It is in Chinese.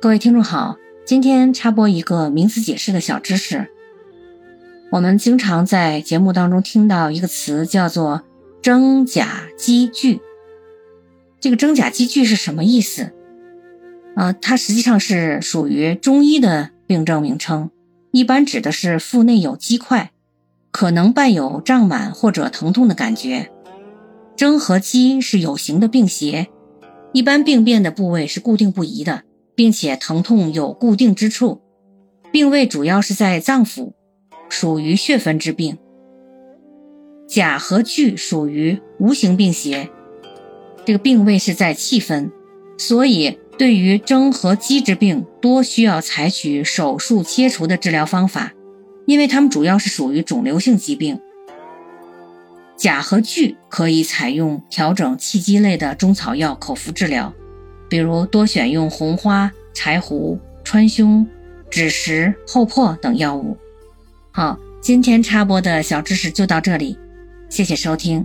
各位听众好，今天插播一个名词解释的小知识。我们经常在节目当中听到一个词，叫做“真假积聚”。这个“真假积聚”是什么意思？啊，它实际上是属于中医的病症名称，一般指的是腹内有积块，可能伴有胀满或者疼痛的感觉。征和积是有形的病邪，一般病变的部位是固定不移的。并且疼痛有固定之处，病位主要是在脏腑，属于血分之病。甲和聚属于无形病邪，这个病位是在气分，所以对于征和积之病，多需要采取手术切除的治疗方法，因为它们主要是属于肿瘤性疾病。甲和聚可以采用调整气机类的中草药口服治疗。比如多选用红花、柴胡、川芎、枳实、厚朴等药物。好，今天插播的小知识就到这里，谢谢收听。